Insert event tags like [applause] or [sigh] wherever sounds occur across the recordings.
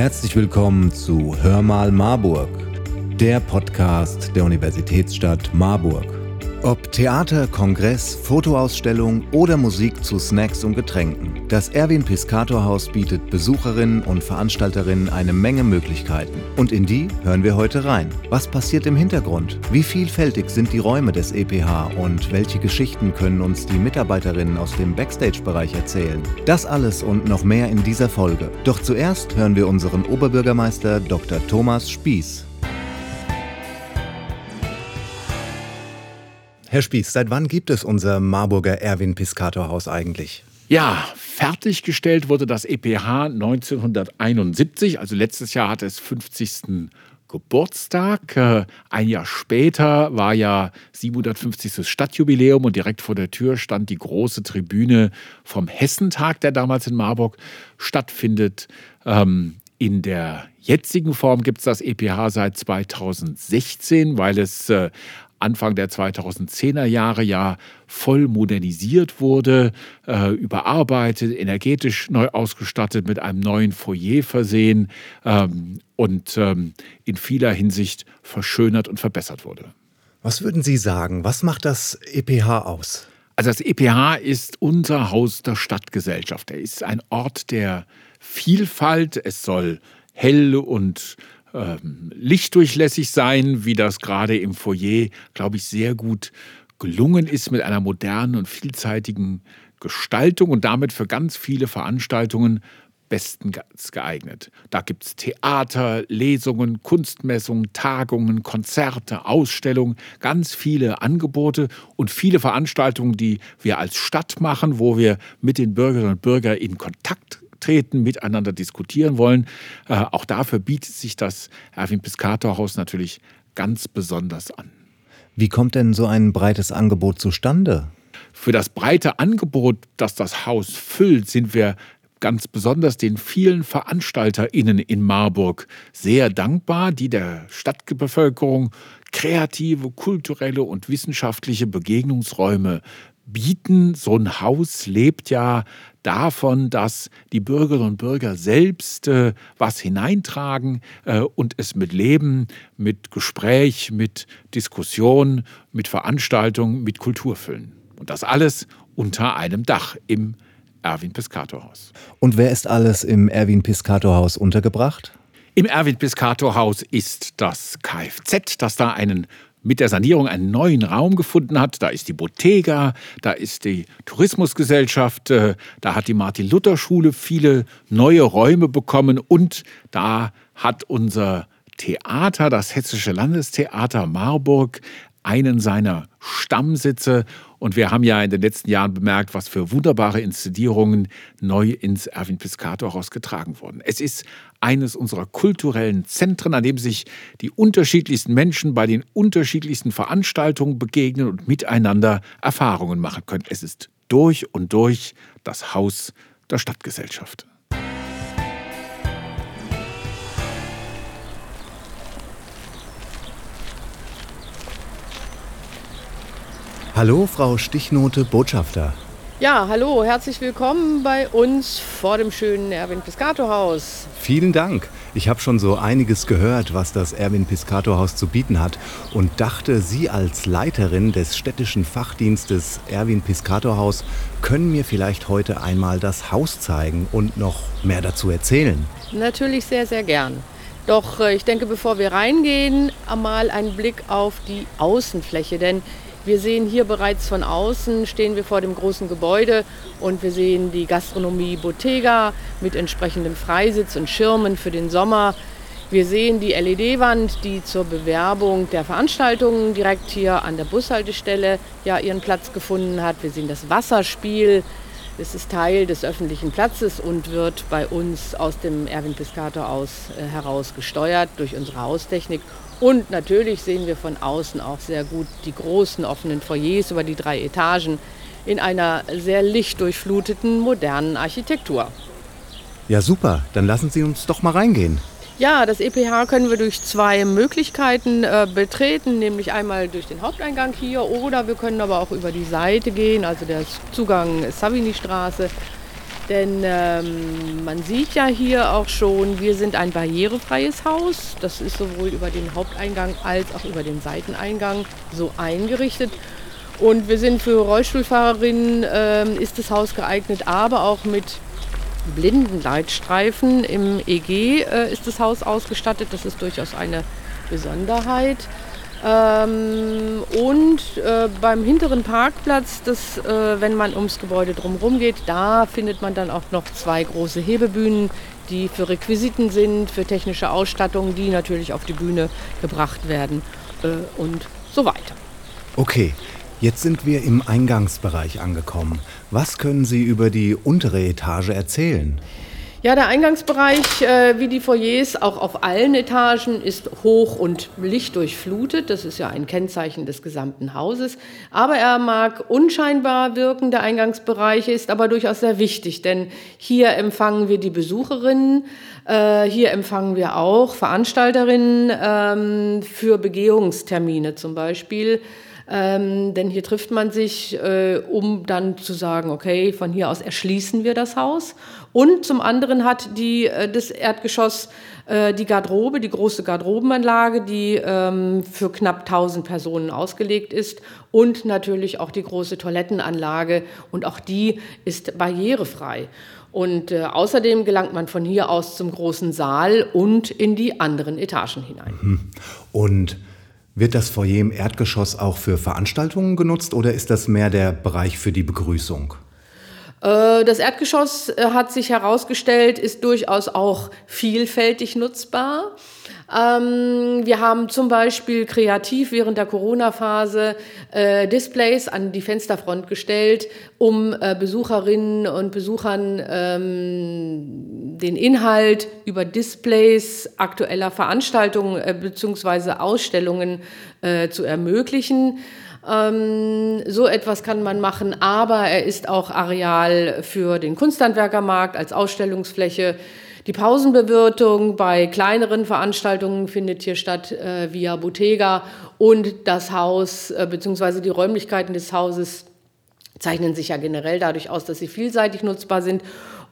Herzlich willkommen zu Hör mal Marburg, der Podcast der Universitätsstadt Marburg. Ob Theater, Kongress, Fotoausstellung oder Musik zu Snacks und Getränken, das Erwin Piscator Haus bietet Besucherinnen und Veranstalterinnen eine Menge Möglichkeiten. Und in die hören wir heute rein. Was passiert im Hintergrund? Wie vielfältig sind die Räume des EPH und welche Geschichten können uns die Mitarbeiterinnen aus dem Backstage-Bereich erzählen? Das alles und noch mehr in dieser Folge. Doch zuerst hören wir unseren Oberbürgermeister Dr. Thomas Spieß. Herr Spieß, seit wann gibt es unser Marburger Erwin Piscator Haus eigentlich? Ja, fertiggestellt wurde das EPH 1971, also letztes Jahr hatte es 50. Geburtstag. Äh, ein Jahr später war ja 750. Stadtjubiläum und direkt vor der Tür stand die große Tribüne vom Hessentag, der damals in Marburg stattfindet. Ähm, in der jetzigen Form gibt es das EPH seit 2016, weil es äh, Anfang der 2010er Jahre ja voll modernisiert wurde, äh, überarbeitet, energetisch neu ausgestattet, mit einem neuen Foyer versehen ähm, und ähm, in vieler Hinsicht verschönert und verbessert wurde. Was würden Sie sagen? Was macht das EPH aus? Also das EPH ist unser Haus der Stadtgesellschaft. Er ist ein Ort der Vielfalt. Es soll hell und ähm, lichtdurchlässig sein, wie das gerade im Foyer, glaube ich, sehr gut gelungen ist mit einer modernen und vielzeitigen Gestaltung und damit für ganz viele Veranstaltungen bestens geeignet. Da gibt es Theater, Lesungen, Kunstmessungen, Tagungen, Konzerte, Ausstellungen, ganz viele Angebote und viele Veranstaltungen, die wir als Stadt machen, wo wir mit den Bürgerinnen und Bürgern in Kontakt treten, miteinander diskutieren wollen. Äh, auch dafür bietet sich das Erwin Piscator Haus natürlich ganz besonders an. Wie kommt denn so ein breites Angebot zustande? Für das breite Angebot, das das Haus füllt, sind wir ganz besonders den vielen VeranstalterInnen in Marburg sehr dankbar, die der Stadtbevölkerung kreative, kulturelle und wissenschaftliche Begegnungsräume bieten. So ein Haus lebt ja davon, dass die Bürgerinnen und Bürger selbst äh, was hineintragen äh, und es mit Leben, mit Gespräch, mit Diskussion, mit Veranstaltung, mit Kultur füllen. Und das alles unter einem Dach im Erwin Piscator Haus. Und wer ist alles im Erwin Piscator Haus untergebracht? Im Erwin Piscator Haus ist das Kfz, das da einen mit der Sanierung einen neuen Raum gefunden hat. Da ist die Bottega, da ist die Tourismusgesellschaft, äh, da hat die Martin-Luther-Schule viele neue Räume bekommen und da hat unser Theater, das Hessische Landestheater Marburg, einen seiner Stammsitze. Und wir haben ja in den letzten Jahren bemerkt, was für wunderbare Inszenierungen neu ins Erwin Piscator rausgetragen wurden. Es ist eines unserer kulturellen Zentren, an dem sich die unterschiedlichsten Menschen bei den unterschiedlichsten Veranstaltungen begegnen und miteinander Erfahrungen machen können. Es ist durch und durch das Haus der Stadtgesellschaft. Hallo, Frau Stichnote Botschafter. Ja, hallo, herzlich willkommen bei uns vor dem schönen Erwin Piscator Haus. Vielen Dank. Ich habe schon so einiges gehört, was das Erwin Piscator Haus zu bieten hat und dachte, Sie als Leiterin des städtischen Fachdienstes Erwin Piscator Haus können mir vielleicht heute einmal das Haus zeigen und noch mehr dazu erzählen. Natürlich sehr, sehr gern. Doch äh, ich denke, bevor wir reingehen, einmal einen Blick auf die Außenfläche, denn wir sehen hier bereits von außen, stehen wir vor dem großen Gebäude und wir sehen die Gastronomie Bottega mit entsprechendem Freisitz und Schirmen für den Sommer. Wir sehen die LED-Wand, die zur Bewerbung der Veranstaltungen direkt hier an der Bushaltestelle ja ihren Platz gefunden hat. Wir sehen das Wasserspiel. Es ist Teil des öffentlichen Platzes und wird bei uns aus dem Erwin Piscator aus äh, heraus gesteuert durch unsere Haustechnik und natürlich sehen wir von außen auch sehr gut die großen offenen Foyers über die drei Etagen in einer sehr lichtdurchfluteten modernen Architektur. Ja, super. Dann lassen Sie uns doch mal reingehen. Ja, das EPH können wir durch zwei Möglichkeiten äh, betreten, nämlich einmal durch den Haupteingang hier oder wir können aber auch über die Seite gehen, also der Zugang Savigny-Straße. Denn ähm, man sieht ja hier auch schon, wir sind ein barrierefreies Haus. Das ist sowohl über den Haupteingang als auch über den Seiteneingang so eingerichtet. Und wir sind für Rollstuhlfahrerinnen, äh, ist das Haus geeignet, aber auch mit Blindenleitstreifen. Im EG äh, ist das Haus ausgestattet. Das ist durchaus eine Besonderheit. Ähm, und äh, beim hinteren Parkplatz, das, äh, wenn man ums Gebäude drumherum geht, da findet man dann auch noch zwei große Hebebühnen, die für Requisiten sind, für technische Ausstattung, die natürlich auf die Bühne gebracht werden äh, und so weiter. Okay, jetzt sind wir im Eingangsbereich angekommen. Was können Sie über die untere Etage erzählen? Ja, der Eingangsbereich, äh, wie die Foyers auch auf allen Etagen, ist hoch und lichtdurchflutet. Das ist ja ein Kennzeichen des gesamten Hauses. Aber er mag unscheinbar wirken, der Eingangsbereich ist aber durchaus sehr wichtig, denn hier empfangen wir die Besucherinnen, äh, hier empfangen wir auch Veranstalterinnen ähm, für Begehungstermine zum Beispiel. Ähm, denn hier trifft man sich, äh, um dann zu sagen, okay, von hier aus erschließen wir das Haus. Und zum anderen hat die, äh, das Erdgeschoss äh, die Garderobe, die große Garderobenanlage, die ähm, für knapp 1000 Personen ausgelegt ist. Und natürlich auch die große Toilettenanlage. Und auch die ist barrierefrei. Und äh, außerdem gelangt man von hier aus zum großen Saal und in die anderen Etagen hinein. Und wird das Foyer im Erdgeschoss auch für Veranstaltungen genutzt oder ist das mehr der Bereich für die Begrüßung? Äh, das Erdgeschoss äh, hat sich herausgestellt, ist durchaus auch vielfältig nutzbar. Ähm, wir haben zum Beispiel kreativ während der Corona-Phase äh, Displays an die Fensterfront gestellt, um Besucherinnen und Besuchern ähm, den Inhalt über Displays aktueller Veranstaltungen bzw. Ausstellungen zu ermöglichen. Ähm, so etwas kann man machen, aber er ist auch Areal für den Kunsthandwerkermarkt als Ausstellungsfläche. Die Pausenbewirtung bei kleineren Veranstaltungen findet hier statt äh, via Bottega und das Haus äh, bzw. die Räumlichkeiten des Hauses zeichnen sich ja generell dadurch aus, dass sie vielseitig nutzbar sind.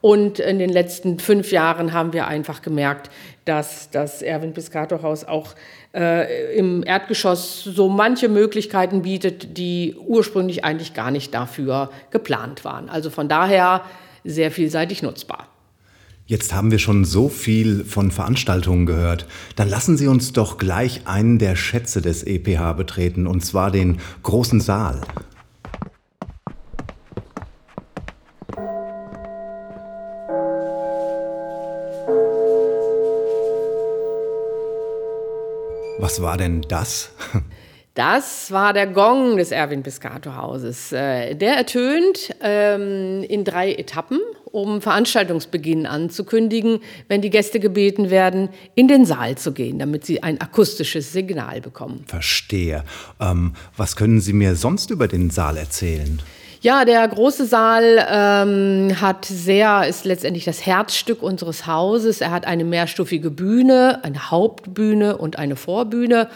Und in den letzten fünf Jahren haben wir einfach gemerkt, dass das Erwin Piscator Haus auch äh, im Erdgeschoss so manche Möglichkeiten bietet, die ursprünglich eigentlich gar nicht dafür geplant waren. Also von daher sehr vielseitig nutzbar. Jetzt haben wir schon so viel von Veranstaltungen gehört. Dann lassen Sie uns doch gleich einen der Schätze des EPH betreten, und zwar den großen Saal. Was war denn das? Das war der Gong des Erwin Piscator Hauses. Äh, der ertönt ähm, in drei Etappen, um Veranstaltungsbeginn anzukündigen, wenn die Gäste gebeten werden, in den Saal zu gehen, damit sie ein akustisches Signal bekommen. Verstehe. Ähm, was können Sie mir sonst über den Saal erzählen? Ja, der große Saal ähm, hat sehr, ist letztendlich das Herzstück unseres Hauses. Er hat eine mehrstufige Bühne, eine Hauptbühne und eine Vorbühne.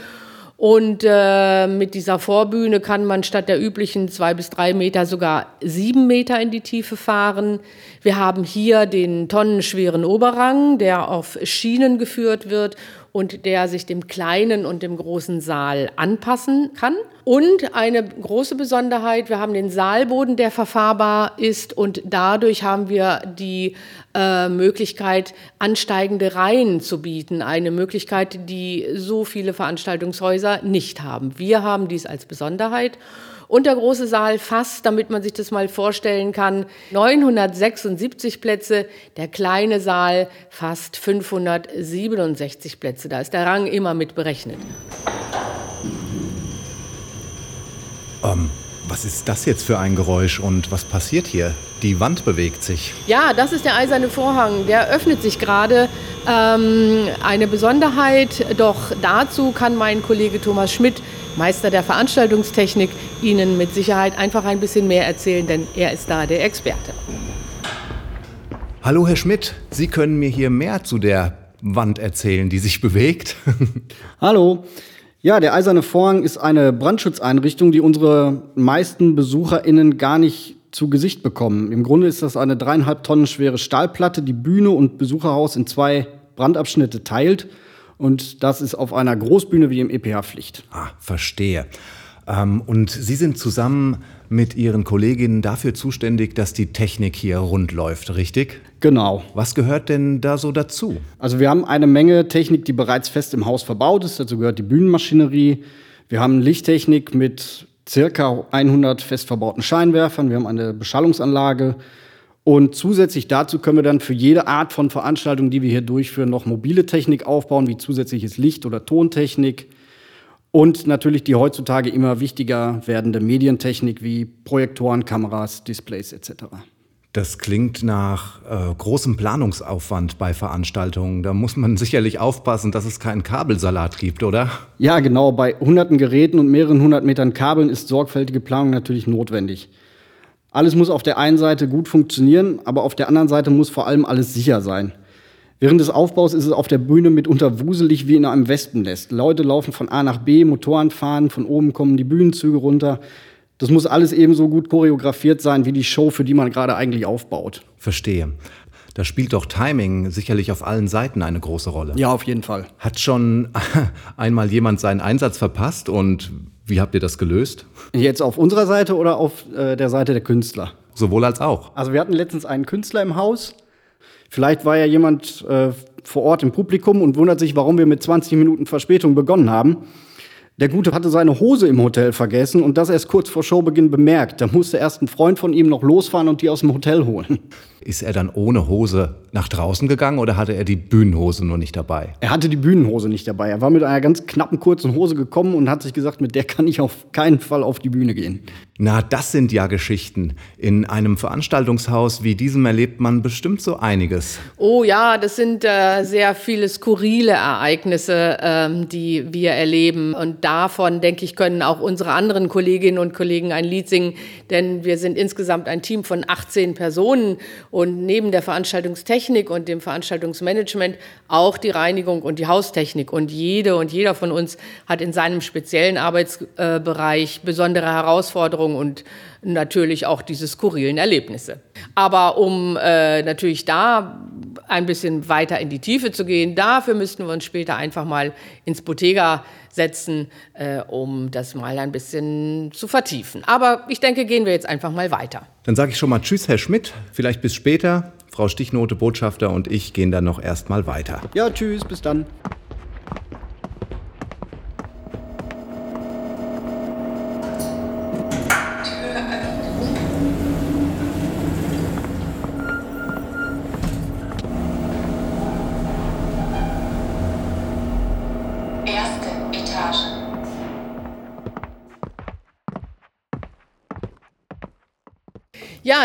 Und äh, mit dieser Vorbühne kann man statt der üblichen zwei bis drei Meter sogar sieben Meter in die Tiefe fahren. Wir haben hier den tonnenschweren Oberrang, der auf Schienen geführt wird und der sich dem kleinen und dem großen Saal anpassen kann. Und eine große Besonderheit, wir haben den Saalboden, der verfahrbar ist und dadurch haben wir die äh, Möglichkeit, ansteigende Reihen zu bieten. Eine Möglichkeit, die so viele Veranstaltungshäuser nicht haben. Wir haben dies als Besonderheit. Und der große Saal fasst, damit man sich das mal vorstellen kann, 976 Plätze. Der kleine Saal fasst 567 Plätze. Da ist der Rang immer mit berechnet. Ähm, was ist das jetzt für ein Geräusch und was passiert hier? Die Wand bewegt sich. Ja, das ist der eiserne Vorhang. Der öffnet sich gerade. Ähm, eine Besonderheit, doch dazu kann mein Kollege Thomas Schmidt, Meister der Veranstaltungstechnik, Ihnen mit Sicherheit einfach ein bisschen mehr erzählen, denn er ist da der Experte. Hallo Herr Schmidt, Sie können mir hier mehr zu der Wand erzählen, die sich bewegt. [laughs] Hallo. Ja, der Eiserne Vorhang ist eine Brandschutzeinrichtung, die unsere meisten BesucherInnen gar nicht zu Gesicht bekommen. Im Grunde ist das eine dreieinhalb Tonnen schwere Stahlplatte, die Bühne und Besucherhaus in zwei Brandabschnitte teilt. Und das ist auf einer Großbühne wie im EPH Pflicht. Ah, verstehe. Ähm, und Sie sind zusammen mit Ihren Kolleginnen dafür zuständig, dass die Technik hier rund läuft, richtig? Genau. Was gehört denn da so dazu? Also wir haben eine Menge Technik, die bereits fest im Haus verbaut ist. Dazu gehört die Bühnenmaschinerie. Wir haben Lichttechnik mit circa 100 fest verbauten Scheinwerfern. Wir haben eine Beschallungsanlage. Und zusätzlich dazu können wir dann für jede Art von Veranstaltung, die wir hier durchführen, noch mobile Technik aufbauen, wie zusätzliches Licht- oder Tontechnik. Und natürlich die heutzutage immer wichtiger werdende Medientechnik wie Projektoren, Kameras, Displays etc. Das klingt nach äh, großem Planungsaufwand bei Veranstaltungen. Da muss man sicherlich aufpassen, dass es keinen Kabelsalat gibt, oder? Ja, genau. Bei hunderten Geräten und mehreren hundert Metern Kabeln ist sorgfältige Planung natürlich notwendig. Alles muss auf der einen Seite gut funktionieren, aber auf der anderen Seite muss vor allem alles sicher sein. Während des Aufbaus ist es auf der Bühne mitunter wuselig wie in einem Wespennest. Leute laufen von A nach B, Motoren fahren, von oben kommen die Bühnenzüge runter. Das muss alles ebenso gut choreografiert sein wie die Show, für die man gerade eigentlich aufbaut. Verstehe. Da spielt doch Timing sicherlich auf allen Seiten eine große Rolle. Ja, auf jeden Fall. Hat schon [laughs] einmal jemand seinen Einsatz verpasst und wie habt ihr das gelöst? Jetzt auf unserer Seite oder auf äh, der Seite der Künstler? Sowohl als auch. Also wir hatten letztens einen Künstler im Haus, Vielleicht war ja jemand äh, vor Ort im Publikum und wundert sich, warum wir mit 20 Minuten Verspätung begonnen haben. Der Gute hatte seine Hose im Hotel vergessen und das erst kurz vor Showbeginn bemerkt. Da musste erst ein Freund von ihm noch losfahren und die aus dem Hotel holen. Ist er dann ohne Hose nach draußen gegangen oder hatte er die Bühnenhose nur nicht dabei? Er hatte die Bühnenhose nicht dabei. Er war mit einer ganz knappen kurzen Hose gekommen und hat sich gesagt, mit der kann ich auf keinen Fall auf die Bühne gehen. Na, das sind ja Geschichten. In einem Veranstaltungshaus wie diesem erlebt man bestimmt so einiges. Oh ja, das sind äh, sehr viele skurrile Ereignisse, ähm, die wir erleben. Und davon, denke ich, können auch unsere anderen Kolleginnen und Kollegen ein Lied singen. Denn wir sind insgesamt ein Team von 18 Personen. Und neben der Veranstaltungstechnik und dem Veranstaltungsmanagement auch die Reinigung und die Haustechnik. Und jede und jeder von uns hat in seinem speziellen Arbeitsbereich besondere Herausforderungen und natürlich auch diese skurrilen Erlebnisse. Aber um äh, natürlich da ein bisschen weiter in die Tiefe zu gehen, dafür müssten wir uns später einfach mal ins Bottega setzen, äh, um das mal ein bisschen zu vertiefen. Aber ich denke, gehen wir jetzt einfach mal weiter. Dann sage ich schon mal Tschüss, Herr Schmidt. Vielleicht bis später. Frau Stichnote, Botschafter und ich gehen dann noch erstmal weiter. Ja, tschüss, bis dann.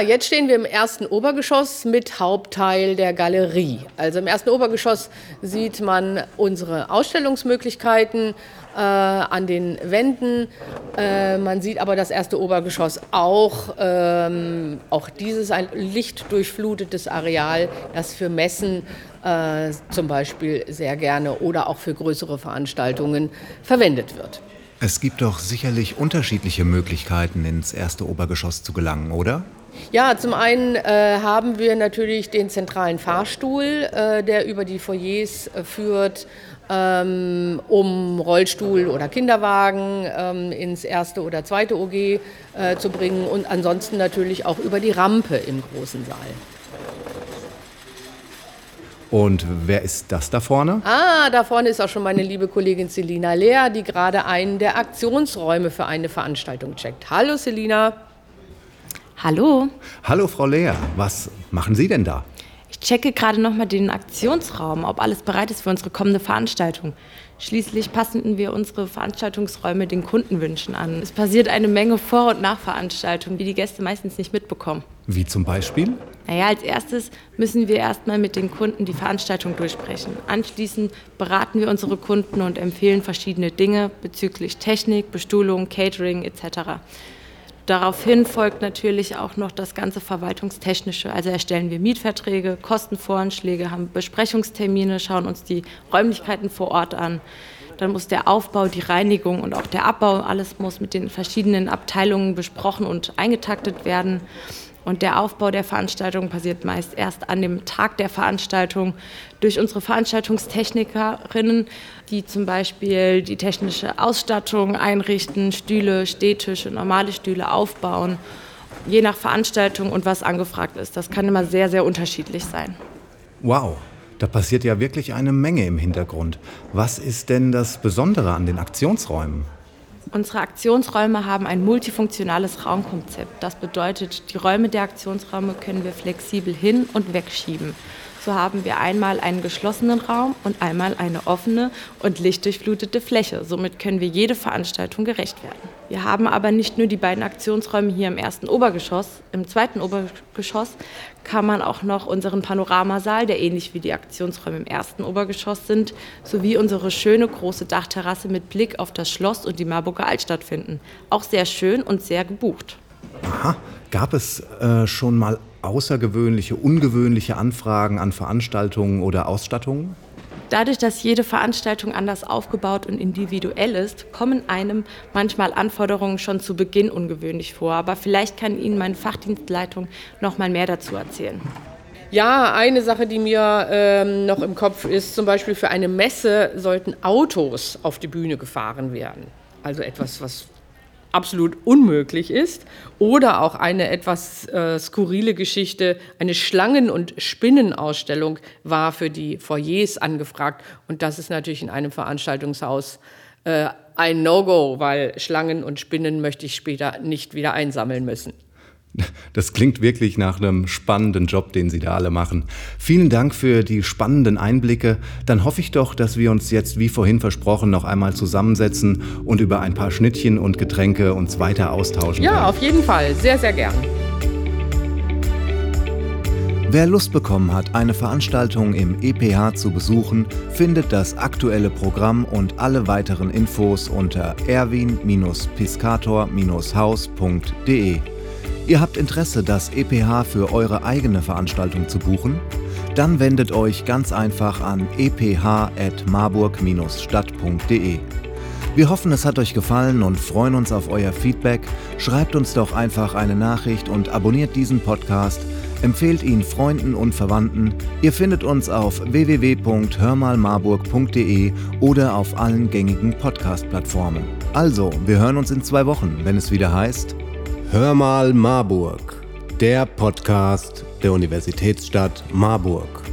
Jetzt stehen wir im ersten Obergeschoss mit Hauptteil der Galerie. Also im ersten Obergeschoss sieht man unsere Ausstellungsmöglichkeiten äh, an den Wänden. Äh, man sieht aber das erste Obergeschoss auch. Ähm, auch dieses ein lichtdurchflutetes Areal, das für Messen äh, zum Beispiel sehr gerne oder auch für größere Veranstaltungen verwendet wird. Es gibt doch sicherlich unterschiedliche Möglichkeiten, ins erste Obergeschoss zu gelangen, oder? Ja, zum einen äh, haben wir natürlich den zentralen Fahrstuhl, äh, der über die Foyers äh, führt, ähm, um Rollstuhl oder Kinderwagen ähm, ins erste oder zweite OG äh, zu bringen und ansonsten natürlich auch über die Rampe im großen Saal. Und wer ist das da vorne? Ah, da vorne ist auch schon meine liebe Kollegin Selina Lehr, die gerade einen der Aktionsräume für eine Veranstaltung checkt. Hallo Selina. Hallo. Hallo, Frau Lea. Was machen Sie denn da? Ich checke gerade noch mal den Aktionsraum, ob alles bereit ist für unsere kommende Veranstaltung. Schließlich passen wir unsere Veranstaltungsräume den Kundenwünschen an. Es passiert eine Menge Vor- und Nachveranstaltungen, die die Gäste meistens nicht mitbekommen. Wie zum Beispiel? Naja, als erstes müssen wir erstmal mit den Kunden die Veranstaltung durchsprechen. Anschließend beraten wir unsere Kunden und empfehlen verschiedene Dinge bezüglich Technik, Bestuhlung, Catering etc. Daraufhin folgt natürlich auch noch das ganze Verwaltungstechnische. Also erstellen wir Mietverträge, Kostenvoranschläge, haben Besprechungstermine, schauen uns die Räumlichkeiten vor Ort an. Dann muss der Aufbau, die Reinigung und auch der Abbau, alles muss mit den verschiedenen Abteilungen besprochen und eingetaktet werden. Und der Aufbau der Veranstaltung passiert meist erst an dem Tag der Veranstaltung durch unsere Veranstaltungstechnikerinnen, die zum Beispiel die technische Ausstattung einrichten, Stühle, Stehtische, normale Stühle aufbauen, je nach Veranstaltung und was angefragt ist. Das kann immer sehr, sehr unterschiedlich sein. Wow, da passiert ja wirklich eine Menge im Hintergrund. Was ist denn das Besondere an den Aktionsräumen? Unsere Aktionsräume haben ein multifunktionales Raumkonzept. Das bedeutet, die Räume der Aktionsräume können wir flexibel hin und wegschieben. So haben wir einmal einen geschlossenen Raum und einmal eine offene und lichtdurchflutete Fläche. Somit können wir jede Veranstaltung gerecht werden. Wir haben aber nicht nur die beiden Aktionsräume hier im ersten Obergeschoss. Im zweiten Obergeschoss kann man auch noch unseren Panoramasaal, der ähnlich wie die Aktionsräume im ersten Obergeschoss sind, sowie unsere schöne große Dachterrasse mit Blick auf das Schloss und die Marburger Altstadt finden. Auch sehr schön und sehr gebucht. Aha, gab es äh, schon mal außergewöhnliche, ungewöhnliche Anfragen an Veranstaltungen oder Ausstattungen? Dadurch, dass jede Veranstaltung anders aufgebaut und individuell ist, kommen einem manchmal Anforderungen schon zu Beginn ungewöhnlich vor. Aber vielleicht kann Ihnen meine Fachdienstleitung noch mal mehr dazu erzählen. Ja, eine Sache, die mir ähm, noch im Kopf ist, zum Beispiel für eine Messe sollten Autos auf die Bühne gefahren werden. Also etwas, was absolut unmöglich ist. Oder auch eine etwas äh, skurrile Geschichte, eine Schlangen- und Spinnenausstellung war für die Foyers angefragt. Und das ist natürlich in einem Veranstaltungshaus äh, ein No-Go, weil Schlangen und Spinnen möchte ich später nicht wieder einsammeln müssen. Das klingt wirklich nach einem spannenden Job, den Sie da alle machen. Vielen Dank für die spannenden Einblicke. Dann hoffe ich doch, dass wir uns jetzt, wie vorhin versprochen, noch einmal zusammensetzen und über ein paar Schnittchen und Getränke uns weiter austauschen. Ja, werden. auf jeden Fall. Sehr, sehr gern. Wer Lust bekommen hat, eine Veranstaltung im EPH zu besuchen, findet das aktuelle Programm und alle weiteren Infos unter erwin-piscator-haus.de. Ihr habt Interesse, das EPH für eure eigene Veranstaltung zu buchen? Dann wendet euch ganz einfach an eph.marburg-stadt.de. Wir hoffen, es hat euch gefallen und freuen uns auf euer Feedback. Schreibt uns doch einfach eine Nachricht und abonniert diesen Podcast. Empfehlt ihn Freunden und Verwandten. Ihr findet uns auf www.hörmalmarburg.de oder auf allen gängigen Podcast-Plattformen. Also, wir hören uns in zwei Wochen, wenn es wieder heißt Hör mal Marburg, der Podcast der Universitätsstadt Marburg.